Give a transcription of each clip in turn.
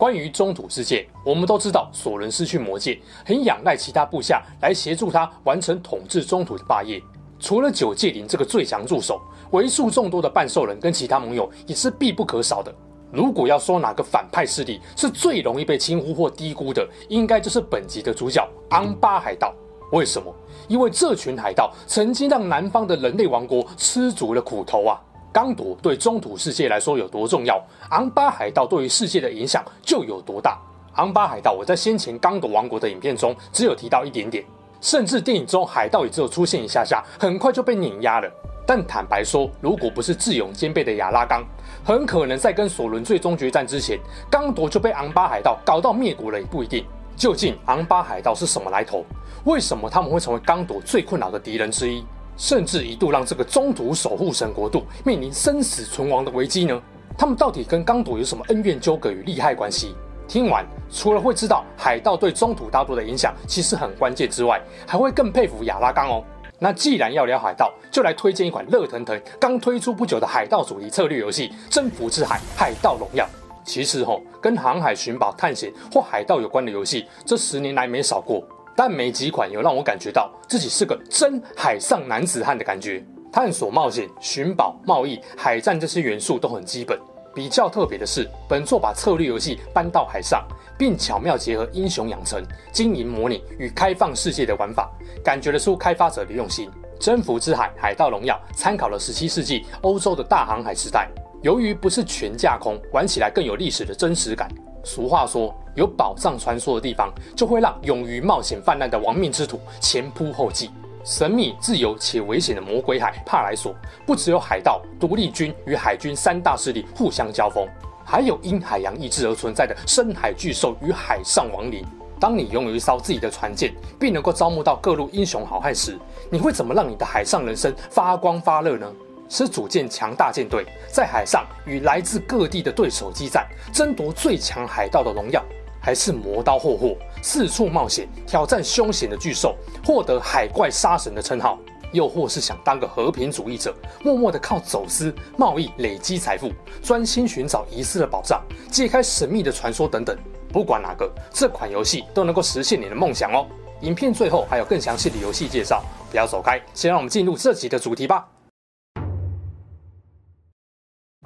关于中土世界，我们都知道索伦失去魔戒，很仰赖其他部下来协助他完成统治中土的霸业。除了九戒灵这个最强助手，为数众多的半兽人跟其他盟友也是必不可少的。如果要说哪个反派势力是最容易被轻忽或低估的，应该就是本集的主角昂巴海盗。为什么？因为这群海盗曾经让南方的人类王国吃足了苦头啊！刚铎对中土世界来说有多重要，昂巴海盗对于世界的影响就有多大。昂巴海盗，我在先前刚铎王国的影片中只有提到一点点，甚至电影中海盗也只有出现一下下，很快就被碾压了。但坦白说，如果不是智勇兼备的亚拉冈，很可能在跟索伦最终决战之前，刚铎就被昂巴海盗搞到灭国了也不一定。究竟昂巴海盗是什么来头？为什么他们会成为刚铎最困扰的敌人之一？甚至一度让这个中土守护神国度面临生死存亡的危机呢？他们到底跟刚铎有什么恩怨纠葛与利害关系？听完，除了会知道海盗对中土大陆的影响其实很关键之外，还会更佩服亚拉冈哦。那既然要聊海盗，就来推荐一款热腾腾刚推出不久的海盗主题策略游戏《征服之海：海盗荣耀》。其实吼、跟航海寻宝、探险或海盗有关的游戏，这十年来没少过。但没几款有让我感觉到自己是个真海上男子汉的感觉。探索、冒险、寻宝、贸易、海战这些元素都很基本。比较特别的是，本作把策略游戏搬到海上，并巧妙结合英雄养成、经营模拟与开放世界的玩法，感觉得出开发者的用心。征服之海：海盗荣耀参考了十七世纪欧洲的大航海时代，由于不是全架空，玩起来更有历史的真实感。俗话说，有宝藏传说的地方，就会让勇于冒险泛滥的亡命之徒前仆后继。神秘、自由且危险的魔鬼海帕莱索，不只有海盗、独立军与海军三大势力互相交锋，还有因海洋意志而存在的深海巨兽与海上亡灵。当你拥有一艘自己的船舰，并能够招募到各路英雄好汉时，你会怎么让你的海上人生发光发热呢？是组建强大舰队，在海上与来自各地的对手激战，争夺最强海盗的荣耀，还是磨刀霍霍，四处冒险挑战凶险的巨兽，获得海怪杀神的称号？又或是想当个和平主义者，默默的靠走私贸易累积财富，专心寻找遗失的宝藏，揭开神秘的传说等等？不管哪个，这款游戏都能够实现你的梦想哦！影片最后还有更详细的游戏介绍，不要走开，先让我们进入这集的主题吧。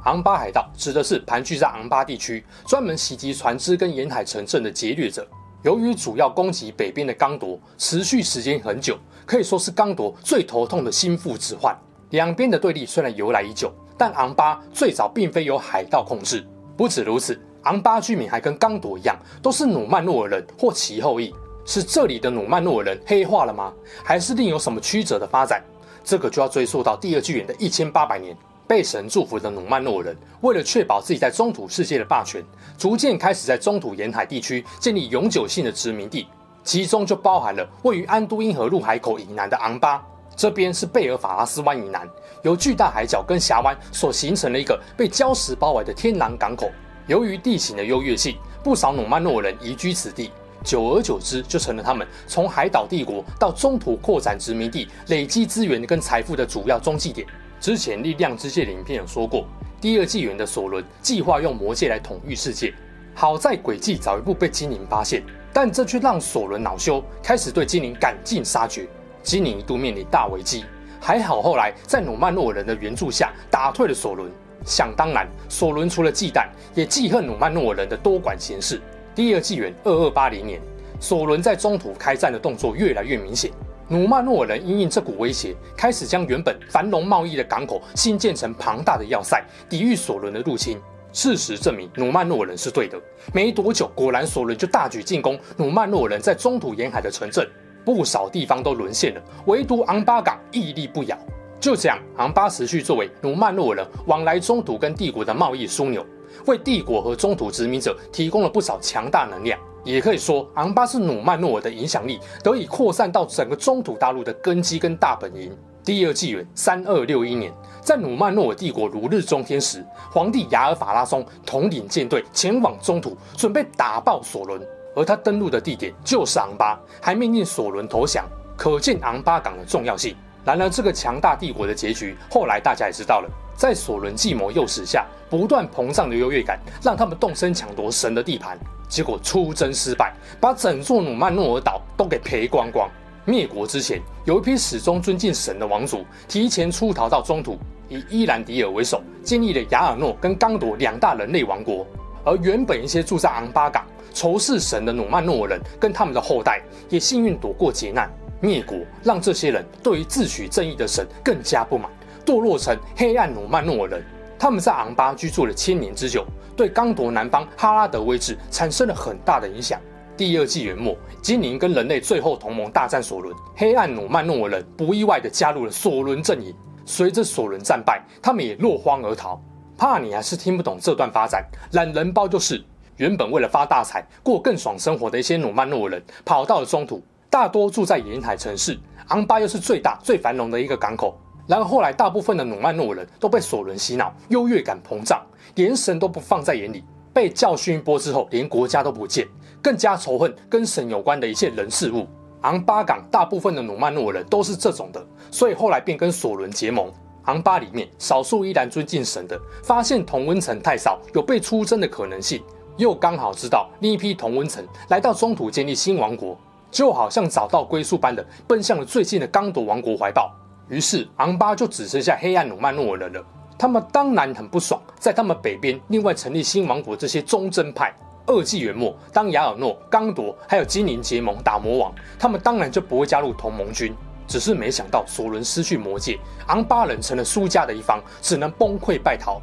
昂巴海盗指的是盘踞在昂巴地区，专门袭击船只跟沿海城镇的劫掠者。由于主要攻击北边的刚铎，持续时间很久，可以说是刚铎最头痛的心腹之患。两边的对立虽然由来已久，但昂巴最早并非由海盗控制。不止如此，昂巴居民还跟刚铎一样，都是努曼诺尔人或其后裔。是这里的努曼诺尔人黑化了吗？还是另有什么曲折的发展？这个就要追溯到第二纪元的一千八百年。被神祝福的努曼诺人，为了确保自己在中土世界的霸权，逐渐开始在中土沿海地区建立永久性的殖民地，其中就包含了位于安都因河入海口以南的昂巴。这边是贝尔法拉斯湾以南，由巨大海角跟峡湾所形成了一个被礁石包围的天然港口。由于地形的优越性，不少努曼诺人移居此地，久而久之，就成了他们从海岛帝国到中土扩展殖民地、累积资源跟财富的主要中继点。之前力量之戒的影片有说过，第二纪元的索伦计划用魔戒来统御世界，好在诡计早一步被精灵发现，但这却让索伦恼羞，开始对精灵赶尽杀绝，精灵一度面临大危机。还好后来在努曼诺尔人的援助下打退了索伦。想当然，索伦除了忌惮，也记恨努曼诺尔人的多管闲事。第二纪元二二八零年，索伦在中土开战的动作越来越明显。努曼诺尔人因应这股威胁，开始将原本繁荣贸易的港口新建成庞大的要塞，抵御索伦的入侵。事实证明，努曼诺尔人是对的。没多久，果然索伦就大举进攻努曼诺尔人在中土沿海的城镇，不少地方都沦陷了，唯独昂巴港屹立不摇。就这样，昂巴持续作为努曼诺尔人往来中土跟帝国的贸易枢纽，为帝国和中土殖民者提供了不少强大能量。也可以说，昂巴是努曼诺尔的影响力得以扩散到整个中土大陆的根基跟大本营。第二纪元三二六一年，在努曼诺尔帝国如日中天时，皇帝雅尔法拉松统领舰队前往中土，准备打爆索伦。而他登陆的地点就是昂巴，还命令索伦投降，可见昂巴港的重要性。然而，这个强大帝国的结局，后来大家也知道了。在索伦计谋诱使下，不断膨胀的优越感，让他们动身抢夺神的地盘，结果出征失败，把整座努曼诺尔岛都给赔光光。灭国之前，有一批始终尊敬神的王族提前出逃到中土，以伊兰迪尔为首，建立了亚尔诺跟刚铎两大人类王国。而原本一些住在昂巴港、仇视神的努曼诺尔人跟他们的后代，也幸运躲过劫难。灭国让这些人对于自诩正义的神更加不满，堕落成黑暗努曼诺人。他们在昂巴居住了千年之久，对刚铎南方哈拉德位置产生了很大的影响。第二纪元末，精灵跟人类最后同盟大战索伦，黑暗努曼诺人不意外地加入了索伦阵营。随着索伦战败，他们也落荒而逃。怕你还是听不懂这段发展，懒人包就是：原本为了发大财、过更爽生活的一些努曼诺人，跑到了中土，大多住在沿海城市。昂巴又是最大、最繁荣的一个港口。然而后来，大部分的努曼诺人都被索伦洗脑，优越感膨胀，连神都不放在眼里。被教训一波之后，连国家都不见。更加仇恨跟神有关的一切人事物。昂巴港大部分的努曼诺人都是这种的，所以后来便跟索伦结盟。昂巴里面少数依然尊敬神的，发现同温层太少，有被出征的可能性，又刚好知道另一批同温层来到中土建立新王国，就好像找到归宿般的奔向了最近的刚铎王国怀抱。于是昂巴就只剩下黑暗努曼诺尔人了。他们当然很不爽，在他们北边另外成立新王国这些忠贞派。二纪元末，当雅尔诺、刚铎还有精灵结盟打魔王，他们当然就不会加入同盟军。只是没想到索伦失去魔戒，昂巴人成了输家的一方，只能崩溃败逃。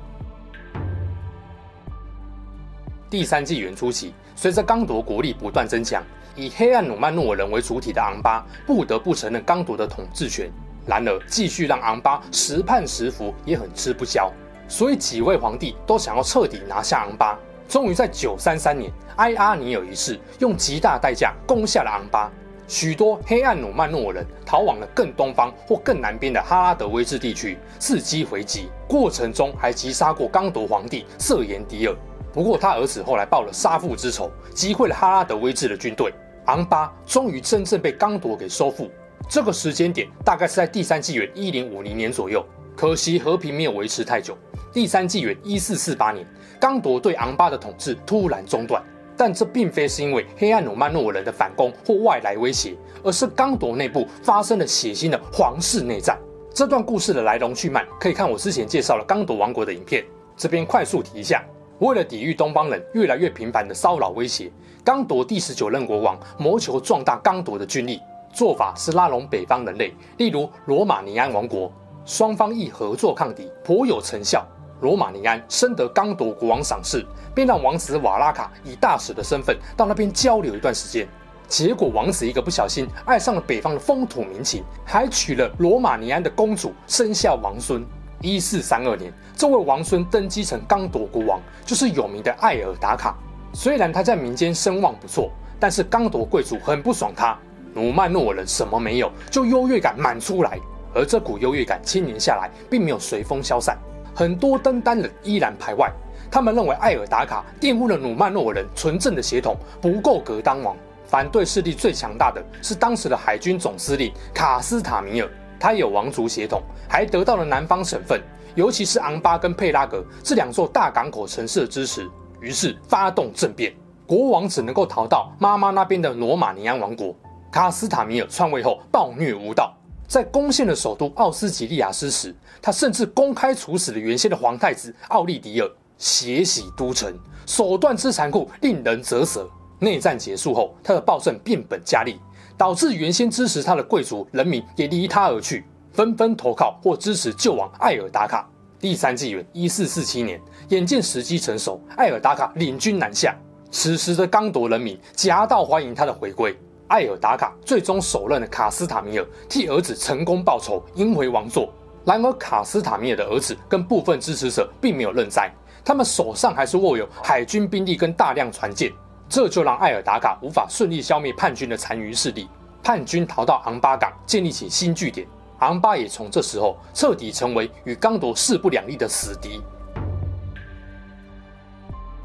第三纪元初期，随着刚铎国力不断增强，以黑暗努曼诺尔人为主体的昂巴不得不承认刚铎的统治权。然而，继续让昂巴时叛时服也很吃不消，所以几位皇帝都想要彻底拿下昂巴。终于在九三三年，埃阿尼尔一世用极大代价攻下了昂巴，许多黑暗努曼诺人逃往了更东方或更南边的哈拉德威治地区，伺机回击。过程中还击杀过刚铎皇帝瑟延迪尔，不过他儿子后来报了杀父之仇，击溃了哈拉德威治的军队。昂巴终于真正被刚铎给收复。这个时间点大概是在第三纪元一零五零年左右，可惜和平没有维持太久。第三纪元一四四八年，刚铎对昂巴的统治突然中断，但这并非是因为黑暗努曼诺人的反攻或外来威胁，而是刚铎内部发生了血腥的皇室内战。这段故事的来龙去脉，可以看我之前介绍了刚铎王国的影片。这边快速提一下，为了抵御东方人越来越频繁的骚扰威胁，刚铎第十九任国王谋求壮大刚铎的军力，做法是拉拢北方人类，例如罗马尼安王国，双方亦合作抗敌，颇有成效。罗马尼安深得刚铎国王赏识，便让王子瓦拉卡以大使的身份到那边交流一段时间。结果王子一个不小心爱上了北方的风土民情，还娶了罗马尼安的公主，生下王孙。一四三二年，这位王孙登基成刚铎国王，就是有名的艾尔达卡。虽然他在民间声望不错，但是刚铎贵族很不爽他。努曼诺人什么没有，就优越感满出来，而这股优越感千年下来，并没有随风消散。很多登丹人依然排外，他们认为艾尔达卡玷污了努曼诺人纯正的血统，不够格当王。反对势力最强大的是当时的海军总司令卡斯塔米尔，他有王族血统，还得到了南方省份，尤其是昂巴跟佩拉格这两座大港口城市的支持，于是发动政变，国王只能够逃到妈妈那边的罗马尼安王国。卡斯塔米尔篡位后暴虐无道。在攻陷了首都奥斯吉利亚斯时，他甚至公开处死了原先的皇太子奥利迪尔，血洗都城，手段之残酷令人啧舌。内战结束后，他的暴政变本加厉，导致原先支持他的贵族人民也离他而去，纷纷投靠或支持旧王艾尔达卡。第三纪元一四四七年，眼见时机成熟，艾尔达卡领军南下，此时的刚铎人民夹道欢迎他的回归。艾尔达卡最终手刃了卡斯塔米尔，替儿子成功报仇，赢回王座。然而，卡斯塔米尔的儿子跟部分支持者并没有认栽，他们手上还是握有海军兵力跟大量船舰，这就让艾尔达卡无法顺利消灭叛军的残余势力。叛军逃到昂巴港，建立起新据点。昂巴也从这时候彻底成为与刚铎势不两立的死敌。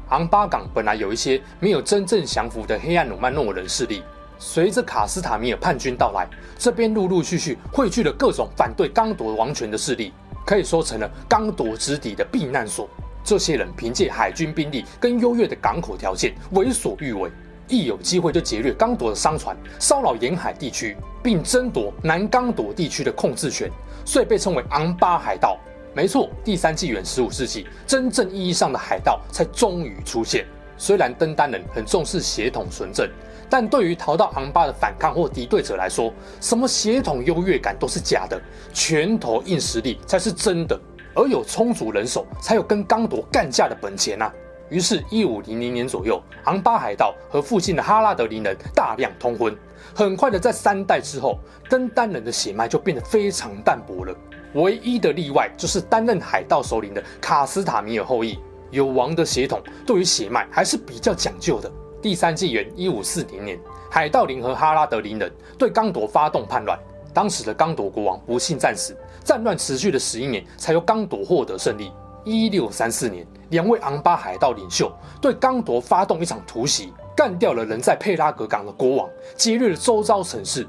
昂巴港本来有一些没有真正降服的黑暗努曼诺人势力。随着卡斯塔米尔叛军到来，这边陆陆续续汇聚了各种反对刚铎王权的势力，可以说成了刚铎之敌的避难所。这些人凭借海军兵力跟优越的港口条件，为所欲为，一有机会就劫掠刚铎的商船，骚扰沿海地区，并争夺南刚铎地区的控制权，所以被称为昂巴海盗。没错，第三纪元十五世纪，真正意义上的海盗才终于出现。虽然登丹人很重视血统纯正。但对于逃到昂巴的反抗或敌对者来说，什么血统优越感都是假的，拳头硬实力才是真的。而有充足人手，才有跟刚铎干架的本钱啊！于是，一五零零年左右，昂巴海盗和附近的哈拉德林人大量通婚。很快的，在三代之后，登丹人的血脉就变得非常淡薄了。唯一的例外就是担任海盗首领的卡斯塔米尔后裔，有王的血统，对于血脉还是比较讲究的。第三纪元一五四零年，海盗联合哈拉德林人对刚铎发动叛乱。当时的刚铎国王不幸战死，战乱持续了十一年，才由刚铎获得胜利。一六三四年，两位昂巴海盗领袖对刚铎发动一场突袭，干掉了人在佩拉格港的国王，劫掠了周遭城市。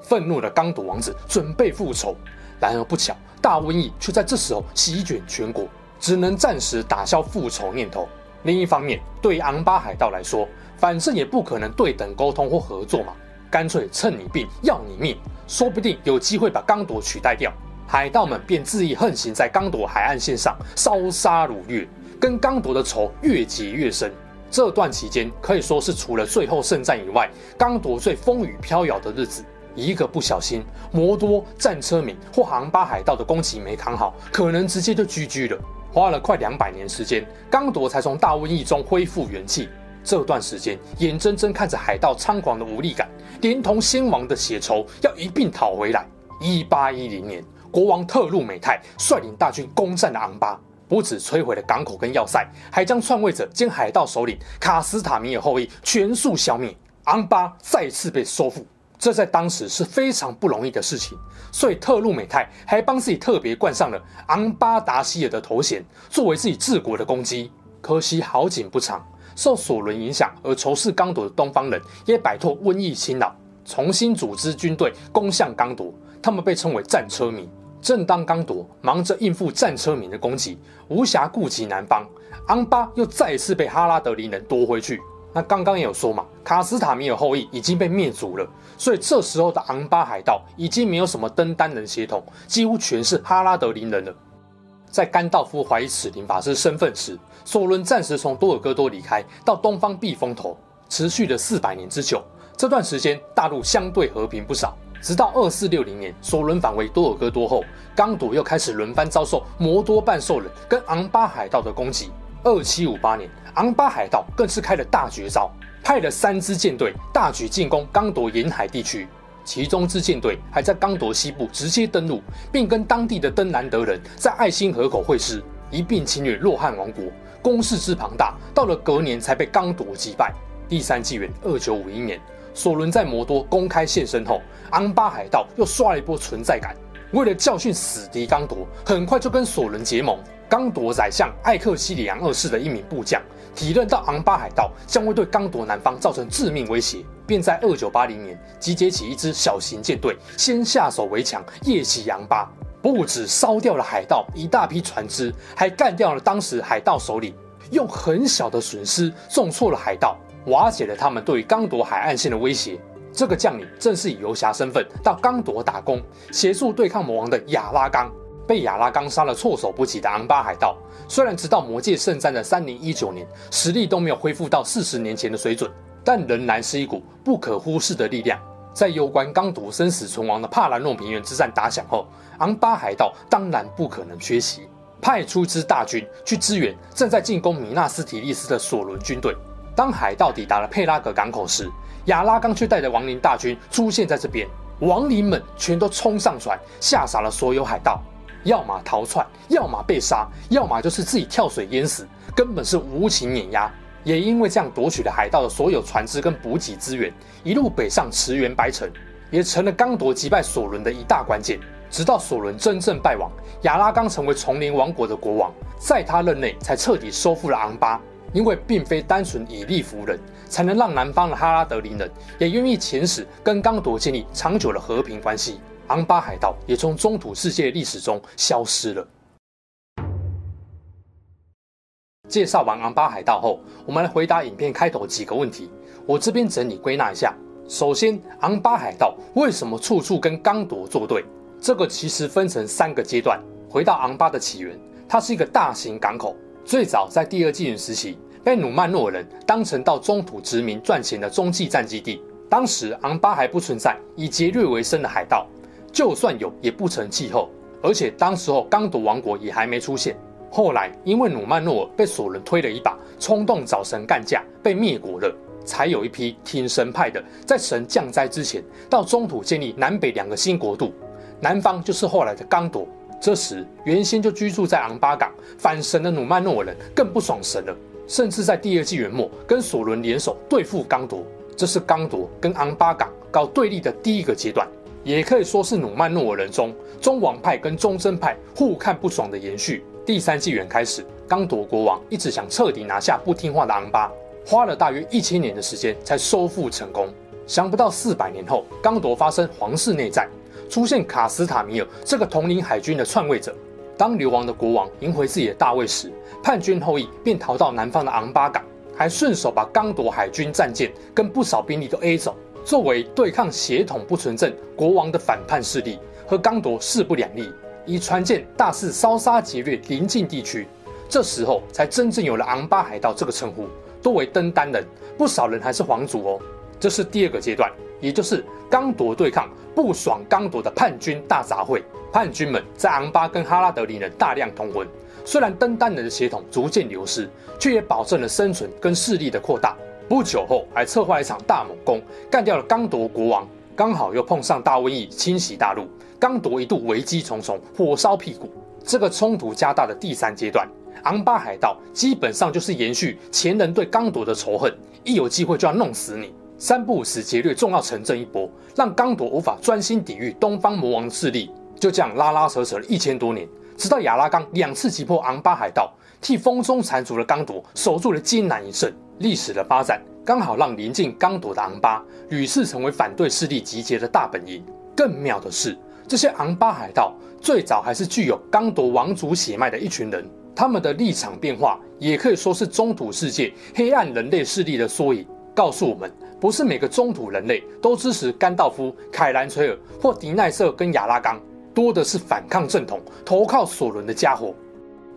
愤怒的刚铎王子准备复仇，然而不巧，大瘟疫却在这时候席卷全国，只能暂时打消复仇念头。另一方面，对于昂巴海盗来说，反正也不可能对等沟通或合作嘛，干脆趁你病要你命，说不定有机会把刚铎取代掉。海盗们便恣意横行在刚铎海岸线上，烧杀掳掠，跟刚铎的仇越结越深。这段期间可以说是除了最后圣战以外，刚铎最风雨飘摇的日子。一个不小心，摩多战车民或昂巴海盗的攻击没扛好，可能直接就 GG 了。花了快两百年时间，刚铎才从大瘟疫中恢复元气。这段时间，眼睁睁看着海盗猖狂的无力感，连同先王的血仇，要一并讨回来。一八一零年，国王特鲁美泰率领大军攻占了昂巴，不止摧毁了港口跟要塞，还将篡位者兼海盗首领卡斯塔米尔后裔全数消灭，昂巴再次被收复。这在当时是非常不容易的事情，所以特鲁美泰还帮自己特别冠上了昂巴达希尔的头衔，作为自己治国的功绩。可惜好景不长，受索伦影响而仇视刚铎的东方人也摆脱瘟疫侵扰，重新组织军队攻向刚铎。他们被称为战车民。正当刚铎忙着应付战车民的攻击，无暇顾及南方，昂巴又再次被哈拉德林人夺回去。那刚刚也有说嘛，卡斯塔米尔后裔已经被灭族了，所以这时候的昂巴海盗已经没有什么登丹人血统，几乎全是哈拉德林人了。在甘道夫怀疑此灵法师身份时，索伦暂时从多尔戈多离开，到东方避风头，持续了四百年之久。这段时间大陆相对和平不少，直到二四六零年，索伦返回多尔戈多后，刚铎又开始轮番遭受摩多半兽人跟昂巴海盗的攻击。二七五八年，昂巴海盗更是开了大绝招，派了三支舰队大举进攻刚铎沿海地区，其中支舰队还在刚铎西部直接登陆，并跟当地的登兰德人在爱辛河口会师，一并侵略洛汉王国，攻势之庞大，到了隔年才被刚铎击败。第三纪元二九五一年，索伦在摩多公开现身后，昂巴海盗又刷了一波存在感，为了教训死敌刚铎，很快就跟索伦结盟。刚铎宰相艾克西里昂二世的一名部将体认到昂巴海盗将会对刚铎南方造成致命威胁，便在二九八零年集结起一支小型舰队，先下手为强，夜袭昂巴。不止烧掉了海盗一大批船只，还干掉了当时海盗首领，用很小的损失重挫了海盗，瓦解了他们对于刚铎海岸线的威胁。这个将领正是以游侠身份到刚铎打工，协助对抗魔王的亚拉冈。被亚拉冈杀了措手不及的昂巴海盗，虽然直到魔界圣战的三零一九年，实力都没有恢复到四十年前的水准，但仍然是一股不可忽视的力量。在攸关刚铎生死存亡的帕兰诺平原之战打响后，昂巴海盗当然不可能缺席，派出支大军去支援正在进攻米纳斯提利斯的索伦军队。当海盗抵达了佩拉格港口时，亚拉冈却带着亡灵大军出现在这边，亡灵们全都冲上船，吓傻了所有海盗。要么逃窜，要么被杀，要么就是自己跳水淹死，根本是无情碾压。也因为这样夺取了海盗的所有船只跟补给资源，一路北上驰援白城，也成了刚铎击败索伦的一大关键。直到索伦真正败亡，亚拉冈成为丛林王国的国王，在他任内才彻底收复了昂巴。因为并非单纯以力服人，才能让南方的哈拉德林人也愿意遣使跟刚铎建立长久的和平关系。昂巴海盗也从中土世界历史中消失了。介绍完昂巴海盗后，我们来回答影片开头几个问题。我这边整理归纳一下：首先，昂巴海盗为什么处处跟刚铎作对？这个其实分成三个阶段。回到昂巴的起源，它是一个大型港口，最早在第二纪元时期被努曼诺人当成到中土殖民赚钱的中继站基地。当时昂巴还不存在以劫掠为生的海盗，就算有也不成气候。而且当时候刚铎王国也还没出现。后来因为努曼诺尔被索伦推了一把，冲动找神干架，被灭国了，才有一批挺神派的，在神降灾之前到中土建立南北两个新国度。南方就是后来的刚铎，这时原先就居住在昂巴港反神的努曼诺尔人更不爽神了，甚至在第二纪元末跟索伦联手对付刚铎。这是刚铎跟昂巴港搞对立的第一个阶段，也可以说是努曼诺尔人中中王派跟忠贞派互看不爽的延续。第三纪元开始，刚铎国王一直想彻底拿下不听话的昂巴，花了大约一千年的时间才收复成功。想不到四百年后，刚铎发生皇室内战。出现卡斯塔米尔这个统领海军的篡位者，当流亡的国王赢回自己的大位时，叛军后裔便逃到南方的昂巴港，还顺手把刚铎海军战舰跟不少兵力都 A 走，作为对抗血统不纯正国王的反叛势力，和刚铎势不两立，以船舰大肆烧杀劫掠邻近地区。这时候才真正有了昂巴海盗这个称呼，多为登丹人，不少人还是皇族哦。这是第二个阶段，也就是刚铎对抗不爽刚铎的叛军大杂烩。叛军们在昂巴跟哈拉德林人大量通婚，虽然登丹人的血统逐渐流失，却也保证了生存跟势力的扩大。不久后，还策划一场大猛攻，干掉了刚铎国王。刚好又碰上大瘟疫侵袭大陆，刚铎一度危机重重，火烧屁股。这个冲突加大的第三阶段，昂巴海盗基本上就是延续前人对刚铎的仇恨，一有机会就要弄死你。三不五时劫掠重要城镇一波，让刚铎无法专心抵御东方魔王的势力。就这样拉拉扯扯了一千多年，直到亚拉冈两次击破昂巴海盗，替风中残烛的刚铎守住了艰难一胜。历史的发展刚好让临近刚铎的昂巴屡次成为反对势力集结的大本营。更妙的是，这些昂巴海盗最早还是具有刚铎王族血脉的一群人，他们的立场变化也可以说是中土世界黑暗人类势力的缩影，告诉我们。不是每个中土人类都支持甘道夫、凯兰崔尔或迪奈瑟跟亚拉冈，多的是反抗正统、投靠索伦的家伙。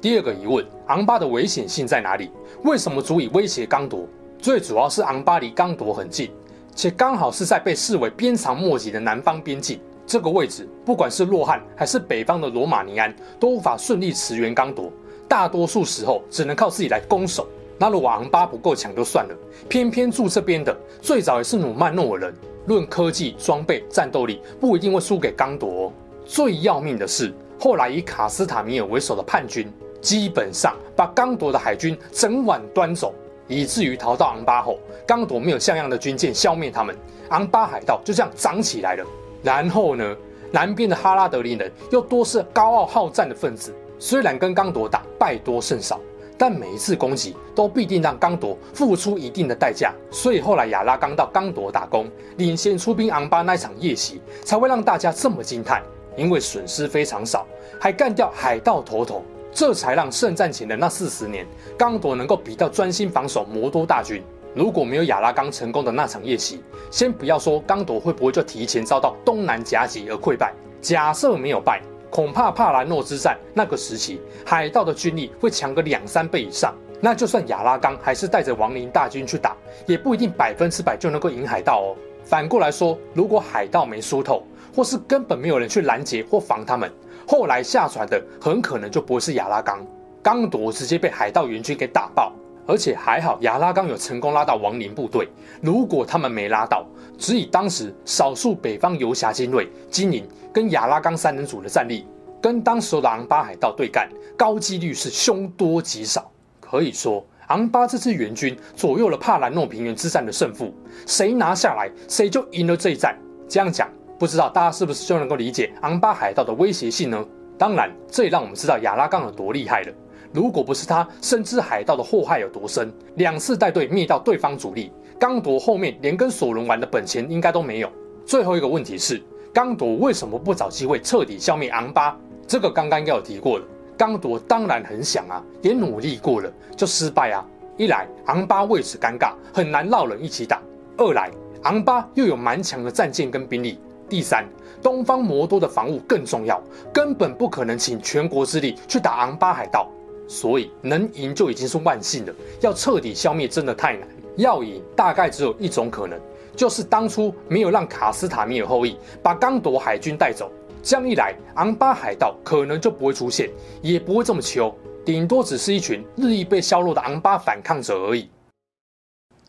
第二个疑问：昂巴的危险性在哪里？为什么足以威胁刚铎？最主要是昂巴离刚铎很近，且刚好是在被视为鞭长莫及的南方边境。这个位置，不管是洛汗还是北方的罗马尼安，都无法顺利驰援刚铎，大多数时候只能靠自己来攻守。那如果昂巴不够强就算了，偏偏住这边的最早也是努曼诺尔人，论科技、装备、战斗力，不一定会输给刚铎哦。最要命的是，后来以卡斯塔米尔为首的叛军，基本上把刚铎的海军整晚端走，以至于逃到昂巴后，刚铎没有像样的军舰消灭他们，昂巴海盗就这样长起来了。然后呢，南边的哈拉德林人又多是高傲好战的分子，虽然跟刚铎打败多胜少。但每一次攻击都必定让刚铎付出一定的代价，所以后来亚拉刚到刚铎打工，领先出兵昂巴那场夜袭，才会让大家这么惊叹。因为损失非常少，还干掉海盗头头，这才让圣战前的那四十年，刚铎能够比较专心防守摩多大军。如果没有亚拉冈成功的那场夜袭，先不要说刚铎会不会就提前遭到东南夹击而溃败，假设没有败。恐怕帕兰诺之战那个时期，海盗的军力会强个两三倍以上。那就算亚拉冈还是带着亡灵大军去打，也不一定百分之百就能够赢海盗哦。反过来说，如果海盗没输透，或是根本没有人去拦截或防他们，后来下船的很可能就不是亚拉冈。刚铎直接被海盗援军给打爆，而且还好亚拉冈有成功拉到亡灵部队。如果他们没拉到，只以当时少数北方游侠精锐、精灵跟亚拉冈三人组的战力，跟当时的昂巴海盗对干，高几率是凶多吉少。可以说，昂巴这支援军左右了帕兰诺平原之战的胜负，谁拿下来，谁就赢了这一战。这样讲，不知道大家是不是就能够理解昂巴海盗的威胁性呢？当然，这也让我们知道亚拉冈有多厉害了。如果不是他深知海盗的祸害有多深，两次带队灭掉对方主力，刚铎后面连跟索伦玩的本钱应该都没有。最后一个问题是，刚铎为什么不找机会彻底消灭昂巴？这个刚刚应该有提过了。刚铎当然很想啊，也努力过了，就失败啊。一来昂巴为此尴尬，很难绕人一起打；二来昂巴又有蛮强的战舰跟兵力；第三，东方魔都的防务更重要，根本不可能请全国之力去打昂巴海盗。所以能赢就已经是万幸了，要彻底消灭真的太难。要赢大概只有一种可能，就是当初没有让卡斯塔米尔后裔把刚铎海军带走，这样一来，昂巴海盗可能就不会出现，也不会这么穷，顶多只是一群日益被削弱的昂巴反抗者而已。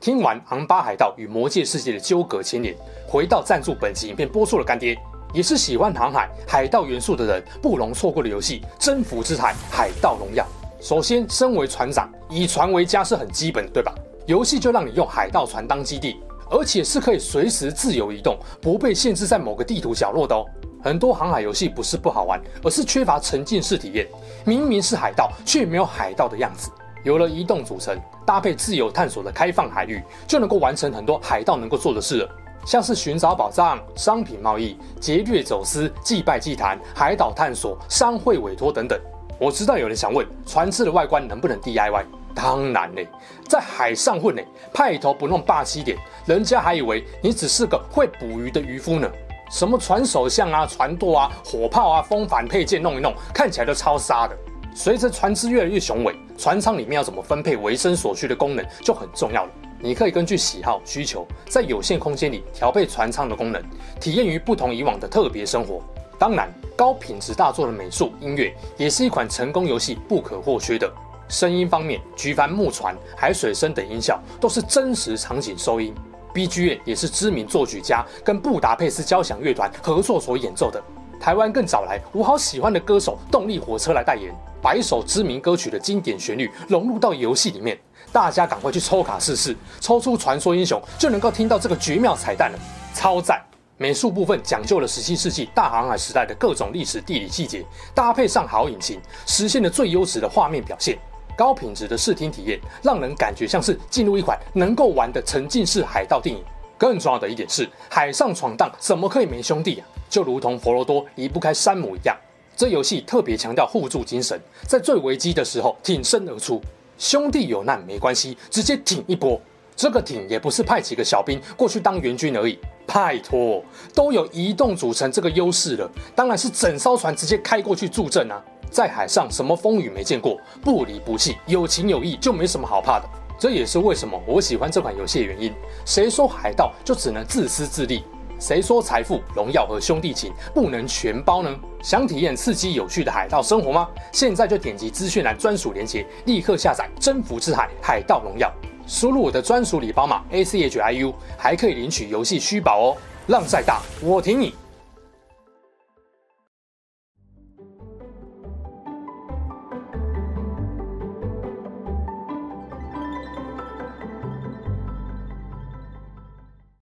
听完昂巴海盗与魔界世界的纠葛牵连，回到赞助本期影片播出的干爹，也是喜欢航海海盗元素的人不容错过的游戏《征服之海：海盗荣耀》。首先，身为船长，以船为家是很基本的，对吧？游戏就让你用海盗船当基地，而且是可以随时自由移动，不被限制在某个地图角落的哦。很多航海游戏不是不好玩，而是缺乏沉浸式体验。明明是海盗，却没有海盗的样子。有了移动组成，搭配自由探索的开放海域，就能够完成很多海盗能够做的事了，像是寻找宝藏、商品贸易、劫掠走私、祭拜祭坛、海岛探索、商会委托等等。我知道有人想问，船只的外观能不能 DIY？当然嘞，在海上混嘞，派头不弄霸气点，人家还以为你只是个会捕鱼的渔夫呢。什么船首像啊、船舵啊、火炮啊、风帆配件弄一弄，看起来都超杀的。随着船只越来越雄伟，船舱里面要怎么分配维生所需的功能就很重要了。你可以根据喜好需求，在有限空间里调配船舱的功能，体验于不同以往的特别生活。当然，高品质大作的美术音乐也是一款成功游戏不可或缺的。声音方面，举帆木船、海水声等音效都是真实场景收音。BGM 也是知名作曲家跟布达佩斯交响乐团合作所演奏的。台湾更找来我好喜欢的歌手动力火车来代言，百首知名歌曲的经典旋律融入到游戏里面。大家赶快去抽卡试试，抽出传说英雄就能够听到这个绝妙彩蛋了，超赞！美术部分讲究了十七世纪大航海时代的各种历史地理细节，搭配上好引擎，实现了最优质的画面表现。高品质的视听体验，让人感觉像是进入一款能够玩的沉浸式海盗电影。更重要的一点是，海上闯荡怎么可以没兄弟啊？就如同佛罗多离不开山姆一样。这游戏特别强调互助精神，在最危机的时候挺身而出，兄弟有难没关系，直接挺一波。这个挺也不是派几个小兵过去当援军而已。拜托，都有移动组成这个优势了，当然是整艘船直接开过去助阵啊！在海上什么风雨没见过，不离不弃，有情有义，就没什么好怕的。这也是为什么我喜欢这款游戏的原因。谁说海盗就只能自私自利？谁说财富、荣耀和兄弟情不能全包呢？想体验刺激有趣的海盗生活吗？现在就点击资讯栏专属链接，立刻下载《征服之海：海盗荣耀》。输入我的专属礼包码 A C H I U，还可以领取游戏虚宝哦！浪再大，我挺你。